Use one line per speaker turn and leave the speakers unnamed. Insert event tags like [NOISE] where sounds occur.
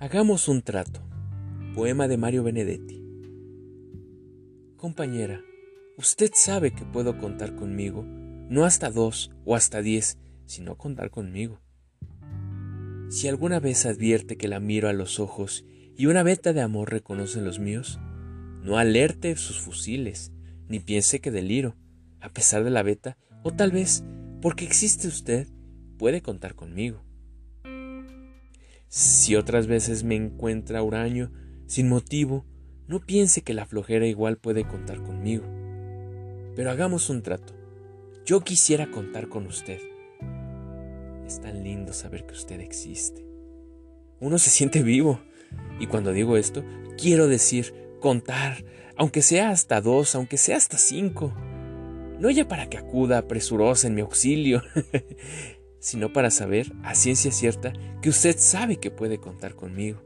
Hagamos un trato. Poema de Mario Benedetti. Compañera, usted sabe que puedo contar conmigo, no hasta dos o hasta diez, sino contar conmigo. Si alguna vez advierte que la miro a los ojos y una veta de amor reconoce los míos, no alerte sus fusiles, ni piense que deliro, a pesar de la veta, o tal vez, porque existe usted, puede contar conmigo. Si otras veces me encuentra huraño, sin motivo, no piense que la flojera igual puede contar conmigo. Pero hagamos un trato. Yo quisiera contar con usted. Es tan lindo saber que usted existe. Uno se siente vivo. Y cuando digo esto, quiero decir contar, aunque sea hasta dos, aunque sea hasta cinco. No ya para que acuda presurosa en mi auxilio, [LAUGHS] sino para saber a ciencia cierta que usted sabe que puede contar conmigo.